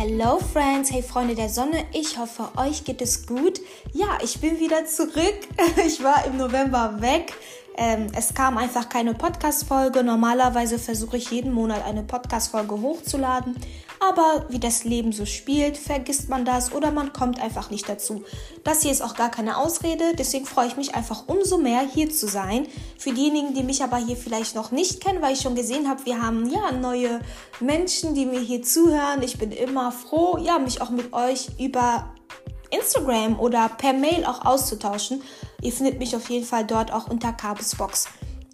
Hello Friends, hey Freunde der Sonne, ich hoffe, euch geht es gut. Ja, ich bin wieder zurück. Ich war im November weg. Ähm, es kam einfach keine Podcast-Folge. Normalerweise versuche ich jeden Monat eine Podcast-Folge hochzuladen. Aber wie das Leben so spielt, vergisst man das oder man kommt einfach nicht dazu. Das hier ist auch gar keine Ausrede. Deswegen freue ich mich einfach umso mehr, hier zu sein. Für diejenigen, die mich aber hier vielleicht noch nicht kennen, weil ich schon gesehen habe, wir haben ja neue Menschen, die mir hier zuhören. Ich bin immer froh, ja, mich auch mit euch über Instagram oder per Mail auch auszutauschen. Ihr findet mich auf jeden Fall dort auch unter Cabusbox.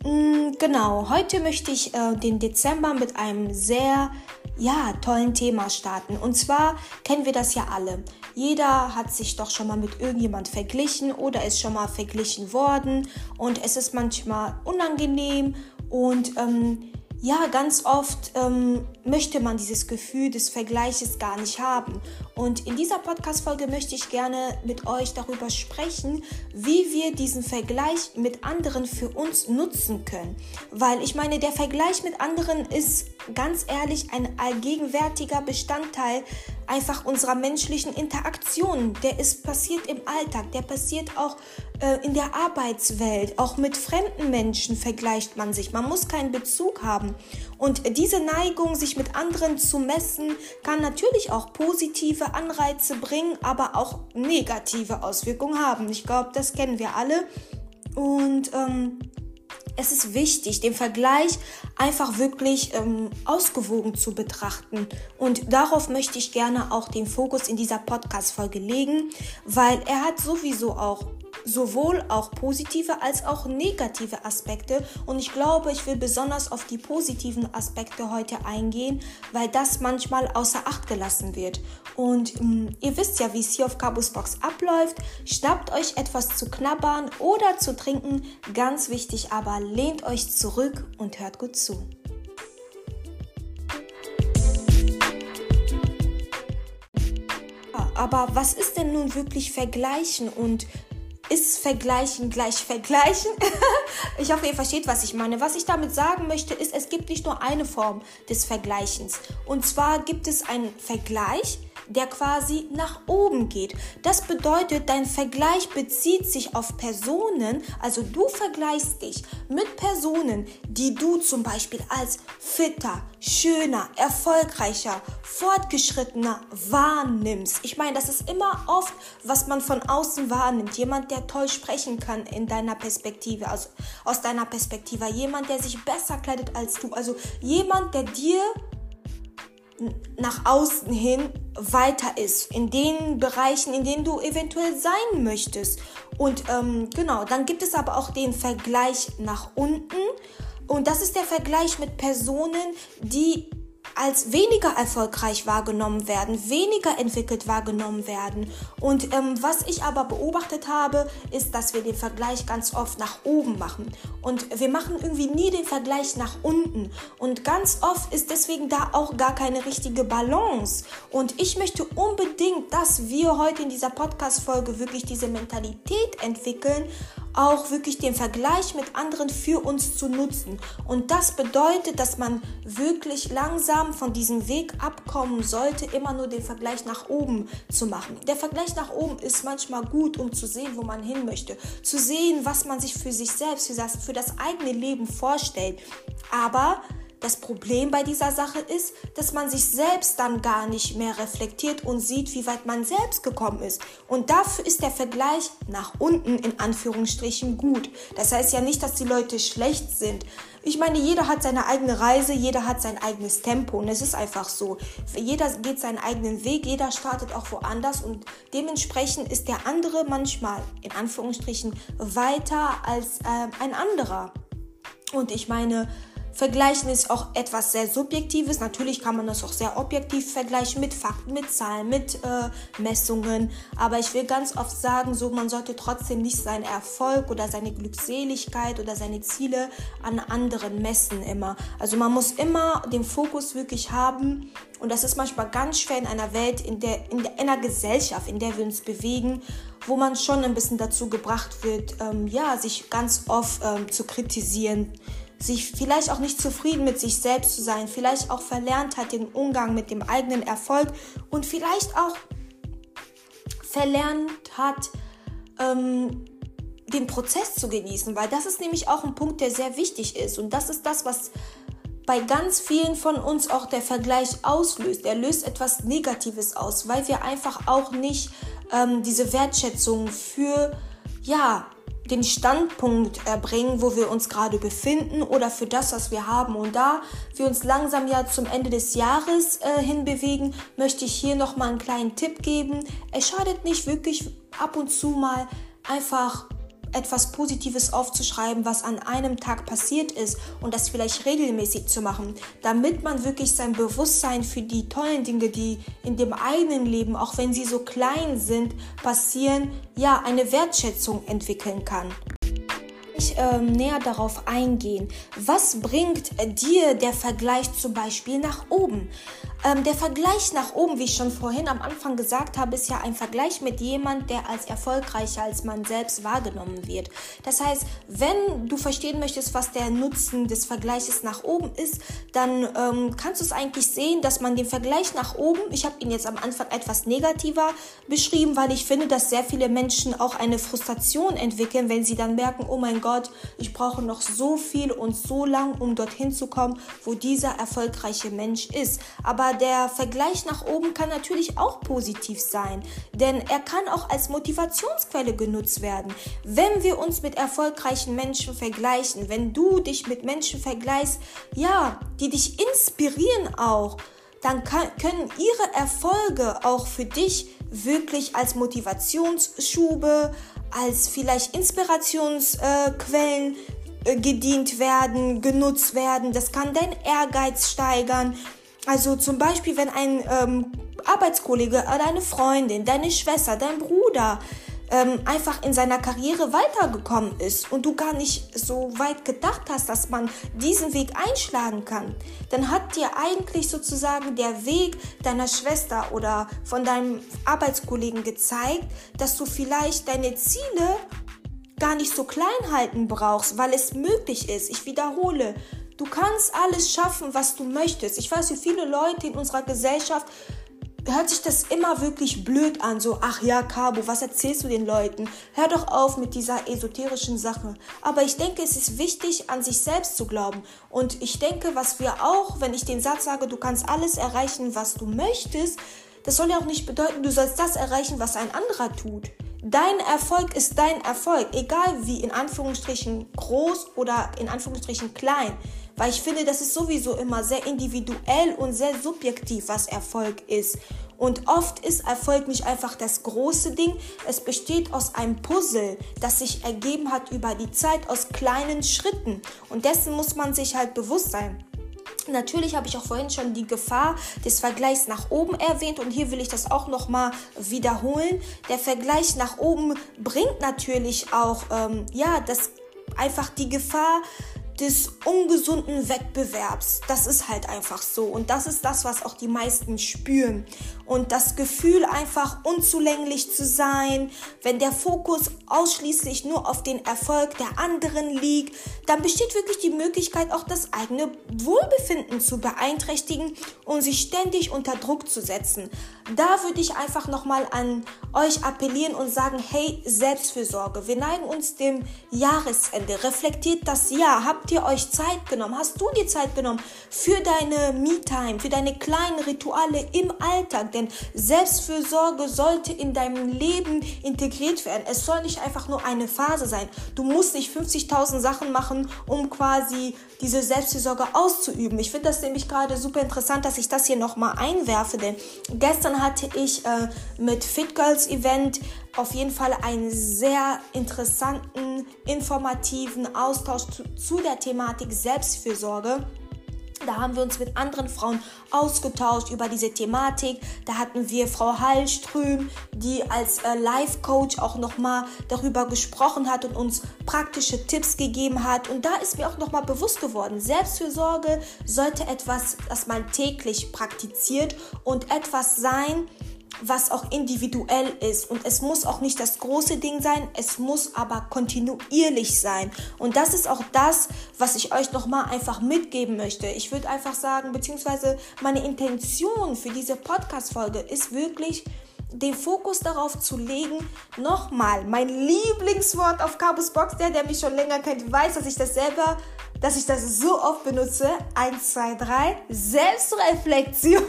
Mm, genau, heute möchte ich äh, den Dezember mit einem sehr ja, tollen Thema starten. Und zwar kennen wir das ja alle. Jeder hat sich doch schon mal mit irgendjemand verglichen oder ist schon mal verglichen worden und es ist manchmal unangenehm und ähm, ja, ganz oft ähm, möchte man dieses Gefühl des Vergleiches gar nicht haben. Und in dieser Podcast-Folge möchte ich gerne mit euch darüber sprechen, wie wir diesen Vergleich mit anderen für uns nutzen können. Weil ich meine, der Vergleich mit anderen ist ganz ehrlich ein allgegenwärtiger Bestandteil einfach unserer menschlichen Interaktion. Der ist passiert im Alltag, der passiert auch in der Arbeitswelt. Auch mit fremden Menschen vergleicht man sich. Man muss keinen Bezug haben. Und diese Neigung, sich mit anderen zu messen, kann natürlich auch positive Anreize bringen, aber auch negative Auswirkungen haben. Ich glaube, das kennen wir alle. Und ähm, es ist wichtig, den Vergleich einfach wirklich ähm, ausgewogen zu betrachten. Und darauf möchte ich gerne auch den Fokus in dieser Podcast-Folge legen, weil er hat sowieso auch sowohl auch positive als auch negative Aspekte. Und ich glaube, ich will besonders auf die positiven Aspekte heute eingehen, weil das manchmal außer Acht gelassen wird. Und ähm, ihr wisst ja, wie es hier auf Cabus Box abläuft. Schnappt euch etwas zu knabbern oder zu trinken. Ganz wichtig aber, lehnt euch zurück und hört gut zu. Aber was ist denn nun wirklich Vergleichen und ist Vergleichen gleich Vergleichen? ich hoffe, ihr versteht, was ich meine. Was ich damit sagen möchte, ist, es gibt nicht nur eine Form des Vergleichens. Und zwar gibt es einen Vergleich, der quasi nach oben geht. Das bedeutet, dein Vergleich bezieht sich auf Personen, also du vergleichst dich mit Personen, die du zum Beispiel als fitter, schöner, erfolgreicher, fortgeschrittener wahrnimmst. Ich meine, das ist immer oft, was man von außen wahrnimmt. Jemand, der toll sprechen kann in deiner Perspektive, also aus deiner Perspektive. Jemand, der sich besser kleidet als du. Also jemand, der dir nach außen hin weiter ist, in den Bereichen, in denen du eventuell sein möchtest. Und ähm, genau, dann gibt es aber auch den Vergleich nach unten. Und das ist der Vergleich mit Personen, die als weniger erfolgreich wahrgenommen werden, weniger entwickelt wahrgenommen werden. Und ähm, was ich aber beobachtet habe, ist, dass wir den Vergleich ganz oft nach oben machen. Und wir machen irgendwie nie den Vergleich nach unten. Und ganz oft ist deswegen da auch gar keine richtige Balance. Und ich möchte unbedingt, dass wir heute in dieser Podcast-Folge wirklich diese Mentalität entwickeln, auch wirklich den Vergleich mit anderen für uns zu nutzen. Und das bedeutet, dass man wirklich langsam von diesem Weg abkommen sollte, immer nur den Vergleich nach oben zu machen. Der Vergleich nach oben ist manchmal gut, um zu sehen, wo man hin möchte, zu sehen, was man sich für sich selbst, für das, für das eigene Leben vorstellt. Aber das Problem bei dieser Sache ist, dass man sich selbst dann gar nicht mehr reflektiert und sieht, wie weit man selbst gekommen ist. Und dafür ist der Vergleich nach unten in Anführungsstrichen gut. Das heißt ja nicht, dass die Leute schlecht sind. Ich meine, jeder hat seine eigene Reise, jeder hat sein eigenes Tempo und es ist einfach so. Jeder geht seinen eigenen Weg, jeder startet auch woanders und dementsprechend ist der andere manchmal in Anführungsstrichen weiter als äh, ein anderer. Und ich meine, Vergleichen ist auch etwas sehr Subjektives. Natürlich kann man das auch sehr objektiv vergleichen mit Fakten, mit Zahlen, mit äh, Messungen. Aber ich will ganz oft sagen, so man sollte trotzdem nicht seinen Erfolg oder seine Glückseligkeit oder seine Ziele an anderen messen immer. Also man muss immer den Fokus wirklich haben. Und das ist manchmal ganz schwer in einer Welt, in der, in, einer Gesellschaft, in der wir uns bewegen, wo man schon ein bisschen dazu gebracht wird, ähm, ja, sich ganz oft ähm, zu kritisieren sich vielleicht auch nicht zufrieden mit sich selbst zu sein, vielleicht auch verlernt hat den Umgang mit dem eigenen Erfolg und vielleicht auch verlernt hat, ähm, den Prozess zu genießen, weil das ist nämlich auch ein Punkt, der sehr wichtig ist. Und das ist das, was bei ganz vielen von uns auch der Vergleich auslöst. Er löst etwas Negatives aus, weil wir einfach auch nicht ähm, diese Wertschätzung für, ja, den Standpunkt erbringen, wo wir uns gerade befinden oder für das, was wir haben. Und da wir uns langsam ja zum Ende des Jahres äh, hinbewegen, möchte ich hier nochmal einen kleinen Tipp geben. Es schadet nicht wirklich ab und zu mal einfach etwas Positives aufzuschreiben, was an einem Tag passiert ist und das vielleicht regelmäßig zu machen, damit man wirklich sein Bewusstsein für die tollen Dinge, die in dem eigenen Leben, auch wenn sie so klein sind, passieren, ja, eine Wertschätzung entwickeln kann ich ähm, näher darauf eingehen. Was bringt dir der Vergleich zum Beispiel nach oben? Ähm, der Vergleich nach oben, wie ich schon vorhin am Anfang gesagt habe, ist ja ein Vergleich mit jemand, der als erfolgreicher als man selbst wahrgenommen wird. Das heißt, wenn du verstehen möchtest, was der Nutzen des Vergleiches nach oben ist, dann ähm, kannst du es eigentlich sehen, dass man den Vergleich nach oben, ich habe ihn jetzt am Anfang etwas negativer beschrieben, weil ich finde, dass sehr viele Menschen auch eine Frustration entwickeln, wenn sie dann merken, oh mein Gott, ich brauche noch so viel und so lang, um dorthin zu kommen, wo dieser erfolgreiche Mensch ist. Aber der Vergleich nach oben kann natürlich auch positiv sein, denn er kann auch als Motivationsquelle genutzt werden. Wenn wir uns mit erfolgreichen Menschen vergleichen, wenn du dich mit Menschen vergleichst, ja, die dich inspirieren auch, dann kann, können ihre Erfolge auch für dich wirklich als Motivationsschube, als vielleicht Inspirationsquellen äh, gedient werden, genutzt werden. Das kann dein Ehrgeiz steigern. Also zum Beispiel, wenn ein ähm, Arbeitskollege oder eine Freundin, deine Schwester, dein Bruder ähm, einfach in seiner Karriere weitergekommen ist und du gar nicht so weit gedacht hast, dass man diesen Weg einschlagen kann, dann hat dir eigentlich sozusagen der Weg deiner Schwester oder von deinem Arbeitskollegen gezeigt, dass du vielleicht deine Ziele gar nicht so klein halten brauchst, weil es möglich ist. Ich wiederhole, du kannst alles schaffen, was du möchtest. Ich weiß, wie viele Leute in unserer Gesellschaft hört sich das immer wirklich blöd an, so, ach ja, Cabo, was erzählst du den Leuten? Hör doch auf mit dieser esoterischen Sache. Aber ich denke, es ist wichtig, an sich selbst zu glauben. Und ich denke, was wir auch, wenn ich den Satz sage, du kannst alles erreichen, was du möchtest, das soll ja auch nicht bedeuten, du sollst das erreichen, was ein anderer tut. Dein Erfolg ist dein Erfolg, egal wie in Anführungsstrichen groß oder in Anführungsstrichen klein. Weil ich finde, das ist sowieso immer sehr individuell und sehr subjektiv, was Erfolg ist. Und oft ist Erfolg nicht einfach das große Ding, es besteht aus einem Puzzle, das sich ergeben hat über die Zeit aus kleinen Schritten. Und dessen muss man sich halt bewusst sein. Natürlich habe ich auch vorhin schon die Gefahr des Vergleichs nach oben erwähnt und hier will ich das auch nochmal wiederholen. Der Vergleich nach oben bringt natürlich auch, ähm, ja, das einfach die Gefahr, des ungesunden Wettbewerbs. Das ist halt einfach so. Und das ist das, was auch die meisten spüren. Und das Gefühl, einfach unzulänglich zu sein, wenn der Fokus ausschließlich nur auf den Erfolg der anderen liegt, dann besteht wirklich die Möglichkeit, auch das eigene Wohlbefinden zu beeinträchtigen und sich ständig unter Druck zu setzen. Da würde ich einfach nochmal an euch appellieren und sagen, hey, Selbstfürsorge. Wir neigen uns dem Jahresende. Reflektiert das Jahr. Habt ihr euch Zeit genommen? Hast du dir Zeit genommen für deine Me-Time, für deine kleinen Rituale im Alltag? Denn Selbstfürsorge sollte in deinem Leben integriert werden. Es soll nicht einfach nur eine Phase sein. Du musst nicht 50.000 Sachen machen, um quasi diese Selbstfürsorge auszuüben. Ich finde das nämlich gerade super interessant, dass ich das hier nochmal einwerfe, denn gestern hatte ich äh, mit Fit Girls Event auf jeden Fall einen sehr interessanten, informativen Austausch zu, zu der Thematik Selbstfürsorge. Da haben wir uns mit anderen Frauen ausgetauscht über diese Thematik. Da hatten wir Frau Hallström, die als äh, Life-Coach auch nochmal darüber gesprochen hat und uns praktische Tipps gegeben hat. Und da ist mir auch nochmal bewusst geworden, Selbstfürsorge sollte etwas, das man täglich praktiziert und etwas sein, was auch individuell ist. Und es muss auch nicht das große Ding sein, es muss aber kontinuierlich sein. Und das ist auch das, was ich euch nochmal einfach mitgeben möchte. Ich würde einfach sagen, beziehungsweise meine Intention für diese Podcast-Folge ist wirklich, den Fokus darauf zu legen, nochmal, mein Lieblingswort auf Cabus Box, der, der mich schon länger kennt, weiß, dass ich das selber, dass ich das so oft benutze. Eins, zwei, drei, Selbstreflexion.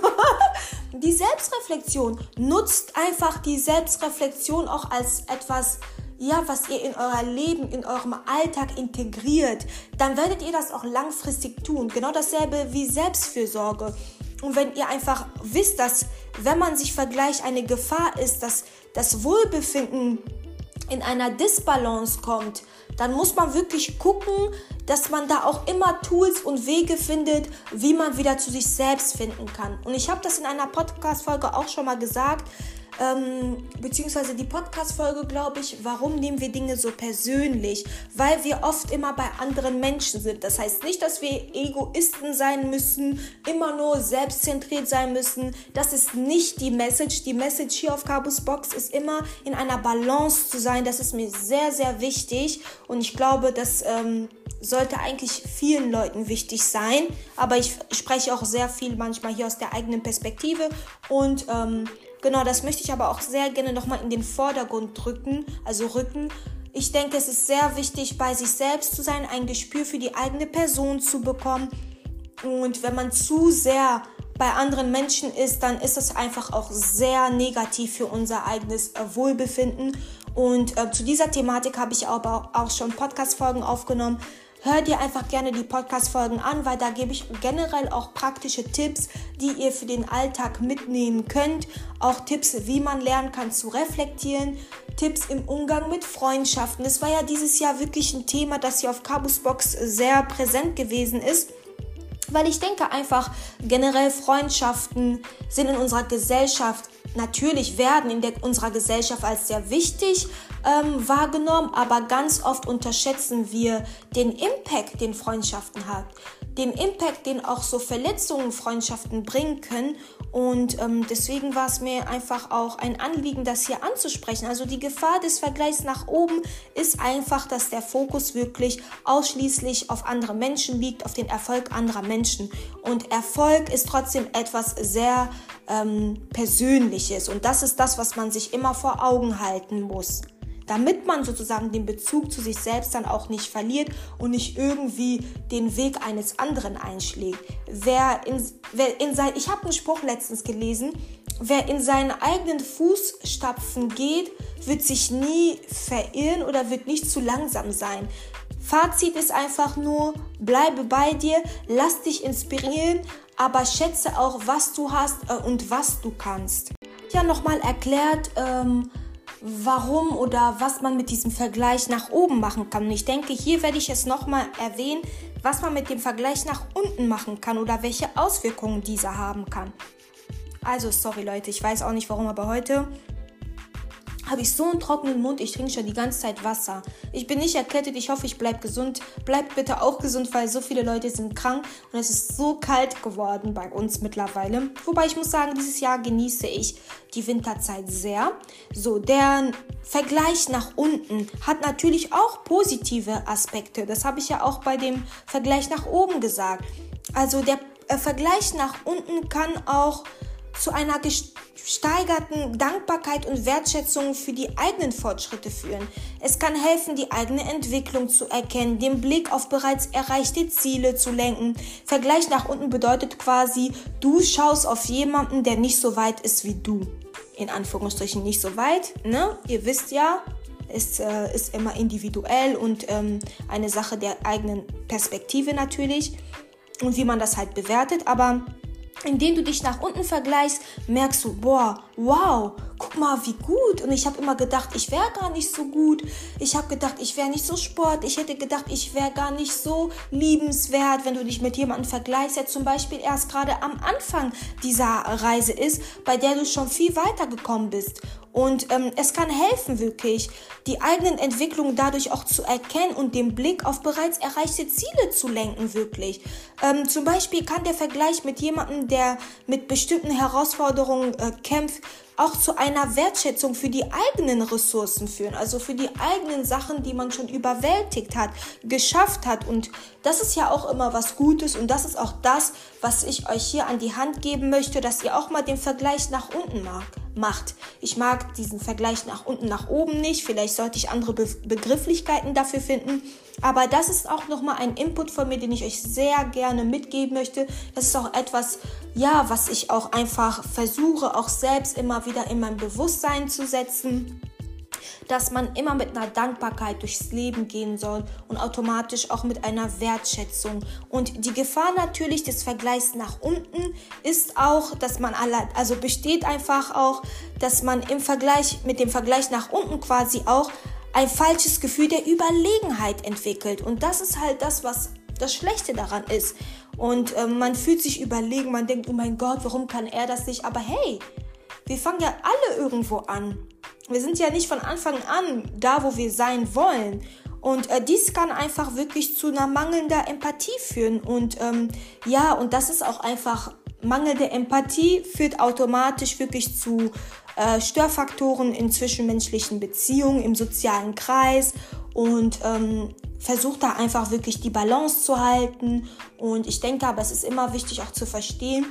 die Selbstreflexion nutzt einfach die Selbstreflexion auch als etwas, ja, was ihr in euer Leben, in eurem Alltag integriert, dann werdet ihr das auch langfristig tun. Genau dasselbe wie Selbstfürsorge. Und wenn ihr einfach wisst, dass wenn man sich vergleicht, eine Gefahr ist, dass das Wohlbefinden in einer Disbalance kommt, dann muss man wirklich gucken, dass man da auch immer Tools und Wege findet, wie man wieder zu sich selbst finden kann. Und ich habe das in einer Podcast-Folge auch schon mal gesagt ähm, beziehungsweise die Podcast-Folge, glaube ich, warum nehmen wir Dinge so persönlich? Weil wir oft immer bei anderen Menschen sind. Das heißt nicht, dass wir Egoisten sein müssen, immer nur selbstzentriert sein müssen. Das ist nicht die Message. Die Message hier auf Cabus Box ist immer in einer Balance zu sein. Das ist mir sehr, sehr wichtig. Und ich glaube, dass ähm, sollte eigentlich vielen Leuten wichtig sein. Aber ich spreche auch sehr viel manchmal hier aus der eigenen Perspektive. Und ähm, Genau, das möchte ich aber auch sehr gerne nochmal in den Vordergrund drücken, also rücken. Ich denke, es ist sehr wichtig, bei sich selbst zu sein, ein Gespür für die eigene Person zu bekommen. Und wenn man zu sehr bei anderen Menschen ist, dann ist das einfach auch sehr negativ für unser eigenes äh, Wohlbefinden. Und äh, zu dieser Thematik habe ich aber auch schon Podcast-Folgen aufgenommen. Hör dir einfach gerne die Podcast-Folgen an, weil da gebe ich generell auch praktische Tipps, die ihr für den Alltag mitnehmen könnt. Auch Tipps, wie man lernen kann zu reflektieren. Tipps im Umgang mit Freundschaften. Das war ja dieses Jahr wirklich ein Thema, das hier auf Cabus Box sehr präsent gewesen ist. Weil ich denke einfach, generell Freundschaften sind in unserer Gesellschaft natürlich werden in der, unserer Gesellschaft als sehr wichtig ähm, wahrgenommen, aber ganz oft unterschätzen wir den Impact, den Freundschaften hat, den Impact, den auch so Verletzungen Freundschaften bringen können. Und ähm, deswegen war es mir einfach auch ein Anliegen, das hier anzusprechen. Also die Gefahr des Vergleichs nach oben ist einfach, dass der Fokus wirklich ausschließlich auf andere Menschen liegt, auf den Erfolg anderer Menschen. Und Erfolg ist trotzdem etwas sehr ähm, Persönliches. Und das ist das, was man sich immer vor Augen halten muss damit man sozusagen den Bezug zu sich selbst dann auch nicht verliert und nicht irgendwie den Weg eines anderen einschlägt. Wer in, wer in sein, ich habe einen Spruch letztens gelesen, wer in seinen eigenen Fußstapfen geht, wird sich nie verirren oder wird nicht zu langsam sein. Fazit ist einfach nur, bleibe bei dir, lass dich inspirieren, aber schätze auch, was du hast äh, und was du kannst. Ja, nochmal erklärt, ähm, warum oder was man mit diesem Vergleich nach oben machen kann. Und ich denke, hier werde ich es nochmal erwähnen, was man mit dem Vergleich nach unten machen kann oder welche Auswirkungen dieser haben kann. Also, sorry Leute, ich weiß auch nicht warum, aber heute habe ich so einen trockenen Mund, ich trinke schon die ganze Zeit Wasser. Ich bin nicht erkältet, ich hoffe, ich bleibe gesund. Bleibt bitte auch gesund, weil so viele Leute sind krank und es ist so kalt geworden bei uns mittlerweile. Wobei ich muss sagen, dieses Jahr genieße ich die Winterzeit sehr. So, der Vergleich nach unten hat natürlich auch positive Aspekte. Das habe ich ja auch bei dem Vergleich nach oben gesagt. Also der äh, Vergleich nach unten kann auch zu einer gesteigerten Dankbarkeit und Wertschätzung für die eigenen Fortschritte führen. Es kann helfen, die eigene Entwicklung zu erkennen, den Blick auf bereits erreichte Ziele zu lenken. Vergleich nach unten bedeutet quasi, du schaust auf jemanden, der nicht so weit ist wie du. In Anführungsstrichen nicht so weit, ne? Ihr wisst ja, es äh, ist immer individuell und ähm, eine Sache der eigenen Perspektive natürlich und wie man das halt bewertet, aber indem du dich nach unten vergleichst, merkst du, boah, wow, guck mal, wie gut. Und ich habe immer gedacht, ich wäre gar nicht so gut. Ich habe gedacht, ich wäre nicht so sport. Ich hätte gedacht, ich wäre gar nicht so liebenswert, wenn du dich mit jemandem vergleichst, der zum Beispiel erst gerade am Anfang dieser Reise ist, bei der du schon viel weiter gekommen bist. Und ähm, es kann helfen, wirklich die eigenen Entwicklungen dadurch auch zu erkennen und den Blick auf bereits erreichte Ziele zu lenken, wirklich. Ähm, zum Beispiel kann der Vergleich mit jemandem, der mit bestimmten Herausforderungen äh, kämpft, auch zu einer Wertschätzung für die eigenen Ressourcen führen, also für die eigenen Sachen, die man schon überwältigt hat, geschafft hat. Und das ist ja auch immer was Gutes und das ist auch das, was ich euch hier an die Hand geben möchte, dass ihr auch mal den Vergleich nach unten macht. Ich mag diesen Vergleich nach unten, nach oben nicht. Vielleicht sollte ich andere Be Begrifflichkeiten dafür finden. Aber das ist auch nochmal ein Input von mir, den ich euch sehr gerne mitgeben möchte. Das ist auch etwas, ja, was ich auch einfach versuche, auch selbst immer wieder in mein Bewusstsein zu setzen dass man immer mit einer Dankbarkeit durchs Leben gehen soll und automatisch auch mit einer Wertschätzung. Und die Gefahr natürlich des Vergleichs nach unten ist auch, dass man alle, also besteht einfach auch, dass man im Vergleich mit dem Vergleich nach unten quasi auch ein falsches Gefühl der Überlegenheit entwickelt. Und das ist halt das, was das Schlechte daran ist. Und äh, man fühlt sich überlegen, man denkt, oh mein Gott, warum kann er das nicht? Aber hey, wir fangen ja alle irgendwo an. Wir sind ja nicht von Anfang an da, wo wir sein wollen. Und äh, dies kann einfach wirklich zu einer mangelnder Empathie führen. Und ähm, ja, und das ist auch einfach mangelnde Empathie führt automatisch wirklich zu äh, Störfaktoren in zwischenmenschlichen Beziehungen, im sozialen Kreis und ähm, versucht da einfach wirklich die Balance zu halten. Und ich denke aber, es ist immer wichtig auch zu verstehen,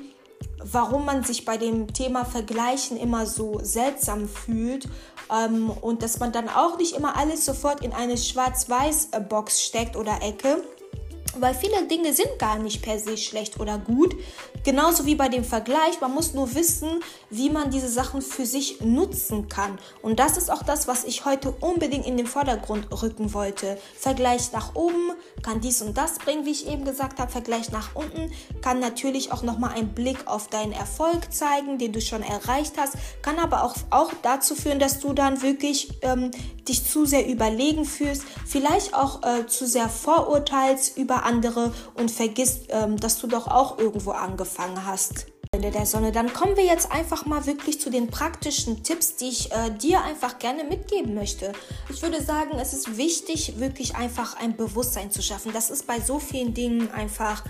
warum man sich bei dem Thema Vergleichen immer so seltsam fühlt ähm, und dass man dann auch nicht immer alles sofort in eine Schwarz-Weiß-Box steckt oder Ecke, weil viele Dinge sind gar nicht per se schlecht oder gut. Genauso wie bei dem Vergleich. Man muss nur wissen, wie man diese Sachen für sich nutzen kann. Und das ist auch das, was ich heute unbedingt in den Vordergrund rücken wollte. Vergleich nach oben kann dies und das bringen, wie ich eben gesagt habe. Vergleich nach unten kann natürlich auch nochmal einen Blick auf deinen Erfolg zeigen, den du schon erreicht hast. Kann aber auch, auch dazu führen, dass du dann wirklich ähm, dich zu sehr überlegen fühlst. Vielleicht auch äh, zu sehr vorurteilst über andere und vergisst, ähm, dass du doch auch irgendwo angefangen hast. Ende der Sonne. Dann kommen wir jetzt einfach mal wirklich zu den praktischen Tipps, die ich äh, dir einfach gerne mitgeben möchte. Ich würde sagen, es ist wichtig, wirklich einfach ein Bewusstsein zu schaffen. Das ist bei so vielen Dingen einfach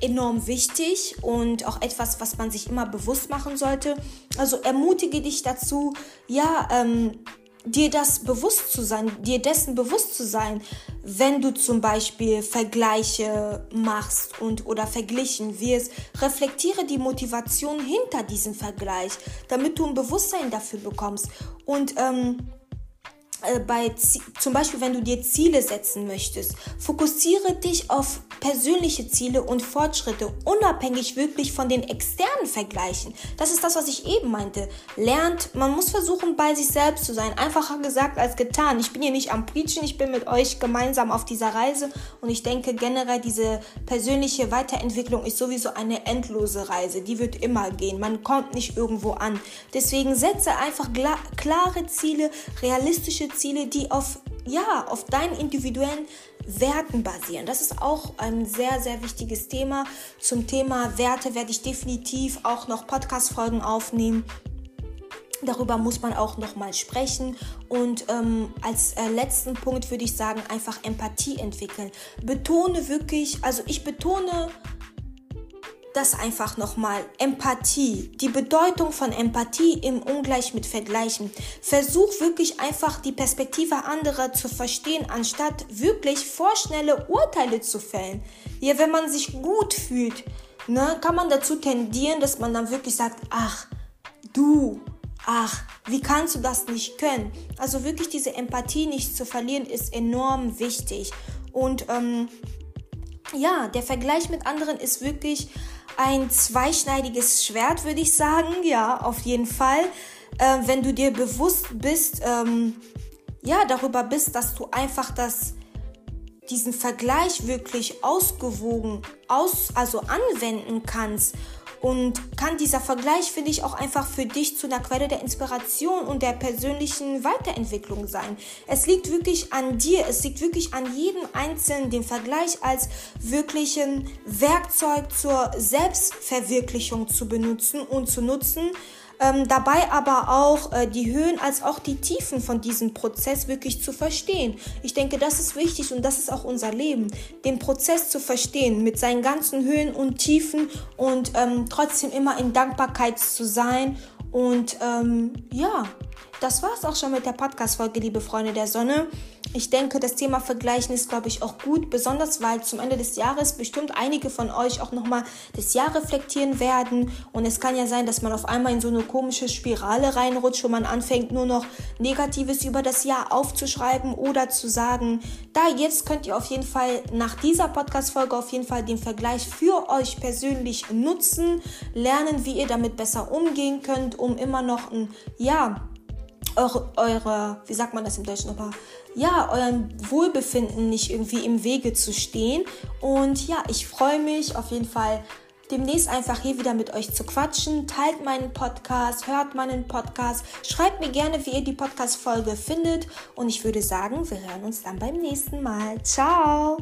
enorm wichtig und auch etwas, was man sich immer bewusst machen sollte. Also ermutige dich dazu, ja, ähm, dir das bewusst zu sein, dir dessen bewusst zu sein, wenn du zum Beispiel Vergleiche machst und oder verglichen wirst, reflektiere die Motivation hinter diesem Vergleich, damit du ein Bewusstsein dafür bekommst. Und ähm, äh, bei zum Beispiel, wenn du dir Ziele setzen möchtest, fokussiere dich auf persönliche Ziele und Fortschritte, unabhängig wirklich von den externen Vergleichen. Das ist das, was ich eben meinte. Lernt, man muss versuchen, bei sich selbst zu sein. Einfacher gesagt als getan. Ich bin hier nicht am Preachen, ich bin mit euch gemeinsam auf dieser Reise und ich denke generell, diese persönliche Weiterentwicklung ist sowieso eine endlose Reise. Die wird immer gehen. Man kommt nicht irgendwo an. Deswegen setze einfach klare Ziele, realistische Ziele, die auf ja, auf deinen individuellen Werten basieren. Das ist auch ein sehr, sehr wichtiges Thema. Zum Thema Werte werde ich definitiv auch noch Podcast-Folgen aufnehmen. Darüber muss man auch nochmal sprechen. Und ähm, als äh, letzten Punkt würde ich sagen, einfach Empathie entwickeln. Betone wirklich, also ich betone das einfach nochmal. Empathie. Die Bedeutung von Empathie im Ungleich mit Vergleichen. Versuch wirklich einfach die Perspektive anderer zu verstehen, anstatt wirklich vorschnelle Urteile zu fällen. Ja, wenn man sich gut fühlt, ne, kann man dazu tendieren, dass man dann wirklich sagt, ach, du, ach, wie kannst du das nicht können? Also wirklich diese Empathie nicht zu verlieren, ist enorm wichtig. Und ähm, ja, der Vergleich mit anderen ist wirklich ein zweischneidiges Schwert, würde ich sagen. Ja, auf jeden Fall. Äh, wenn du dir bewusst bist, ähm, ja, darüber bist, dass du einfach das, diesen Vergleich wirklich ausgewogen, aus, also anwenden kannst und kann dieser Vergleich, finde ich, auch einfach für dich zu einer Quelle der Inspiration und der persönlichen Weiterentwicklung sein. Es liegt wirklich an dir, es liegt wirklich an jedem Einzelnen, den Vergleich als wirklichen Werkzeug zur Selbstverwirklichung zu benutzen und zu nutzen ähm, dabei aber auch äh, die Höhen als auch die Tiefen von diesem Prozess wirklich zu verstehen. Ich denke, das ist wichtig und das ist auch unser Leben, den Prozess zu verstehen mit seinen ganzen Höhen und Tiefen und ähm, trotzdem immer in Dankbarkeit zu sein und ähm, ja, das war es auch schon mit der Podcast-Folge, liebe Freunde der Sonne. Ich denke, das Thema Vergleichen ist, glaube ich, auch gut, besonders weil zum Ende des Jahres bestimmt einige von euch auch nochmal das Jahr reflektieren werden. Und es kann ja sein, dass man auf einmal in so eine komische Spirale reinrutscht, wo man anfängt, nur noch Negatives über das Jahr aufzuschreiben oder zu sagen, da jetzt könnt ihr auf jeden Fall nach dieser Podcast-Folge auf jeden Fall den Vergleich für euch persönlich nutzen, lernen, wie ihr damit besser umgehen könnt, um immer noch ein, ja, eure, eure, wie sagt man das im Deutschen nochmal? Ja, eurem Wohlbefinden nicht irgendwie im Wege zu stehen. Und ja, ich freue mich auf jeden Fall demnächst einfach hier wieder mit euch zu quatschen. Teilt meinen Podcast, hört meinen Podcast, schreibt mir gerne, wie ihr die Podcast-Folge findet. Und ich würde sagen, wir hören uns dann beim nächsten Mal. Ciao!